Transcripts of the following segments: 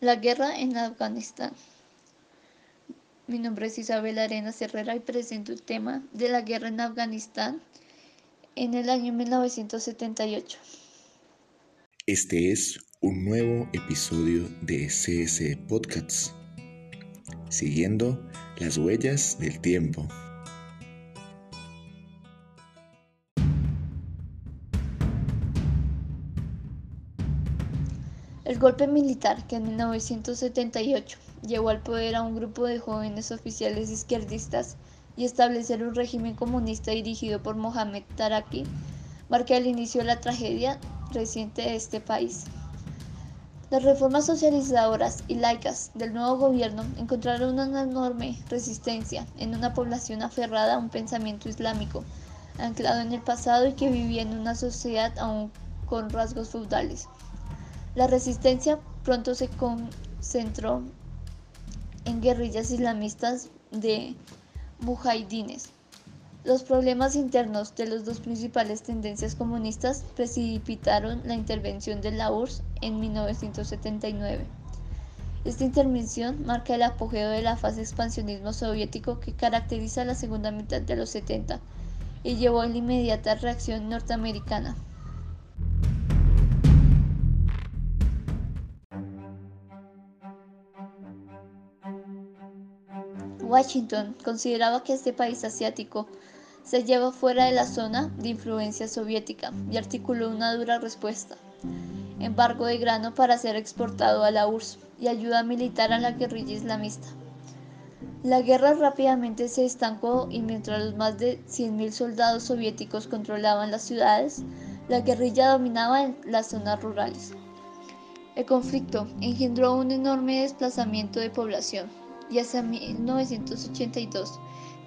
La guerra en Afganistán. Mi nombre es Isabel Arenas Herrera y presento el tema de la guerra en Afganistán en el año 1978. Este es un nuevo episodio de CS Podcasts, siguiendo las huellas del tiempo. El golpe militar que en 1978 llevó al poder a un grupo de jóvenes oficiales izquierdistas y establecer un régimen comunista dirigido por Mohamed Taraki marca el inicio de la tragedia reciente de este país. Las reformas socializadoras y laicas del nuevo gobierno encontraron una enorme resistencia en una población aferrada a un pensamiento islámico, anclado en el pasado y que vivía en una sociedad aún con rasgos feudales. La resistencia pronto se concentró en guerrillas islamistas de mujahidines. Los problemas internos de las dos principales tendencias comunistas precipitaron la intervención de la URSS en 1979. Esta intervención marca el apogeo de la fase expansionismo soviético que caracteriza la segunda mitad de los 70 y llevó a la inmediata reacción norteamericana. Washington consideraba que este país asiático se lleva fuera de la zona de influencia soviética y articuló una dura respuesta. Embargo de grano para ser exportado a la URSS y ayuda militar a la guerrilla islamista. La guerra rápidamente se estancó y mientras los más de 100.000 soldados soviéticos controlaban las ciudades, la guerrilla dominaba las zonas rurales. El conflicto engendró un enorme desplazamiento de población, y hasta 1982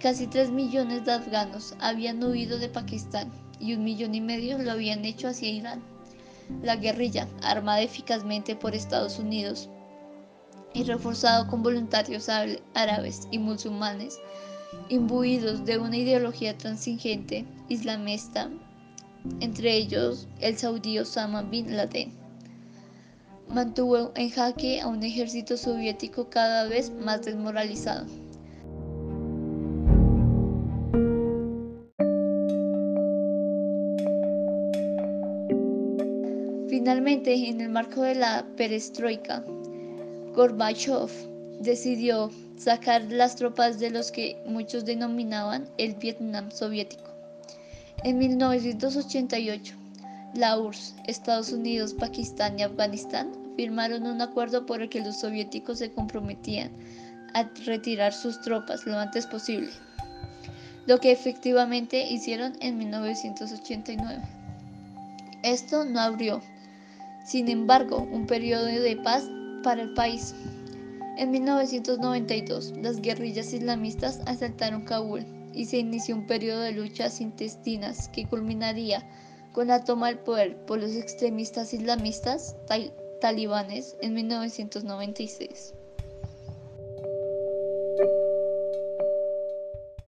casi 3 millones de afganos habían huido de Pakistán y un millón y medio lo habían hecho hacia Irán. La guerrilla, armada eficazmente por Estados Unidos y reforzado con voluntarios árabes y musulmanes, imbuidos de una ideología transigente islamista, entre ellos el saudí Osama bin Laden mantuvo en jaque a un ejército soviético cada vez más desmoralizado. Finalmente, en el marco de la perestroika, Gorbachev decidió sacar las tropas de los que muchos denominaban el Vietnam soviético. En 1988, la URSS, Estados Unidos, Pakistán y Afganistán firmaron un acuerdo por el que los soviéticos se comprometían a retirar sus tropas lo antes posible, lo que efectivamente hicieron en 1989. Esto no abrió, sin embargo, un periodo de paz para el país. En 1992, las guerrillas islamistas asaltaron Kabul y se inició un periodo de luchas intestinas que culminaría con la toma del poder por los extremistas islamistas talibanes en 1996.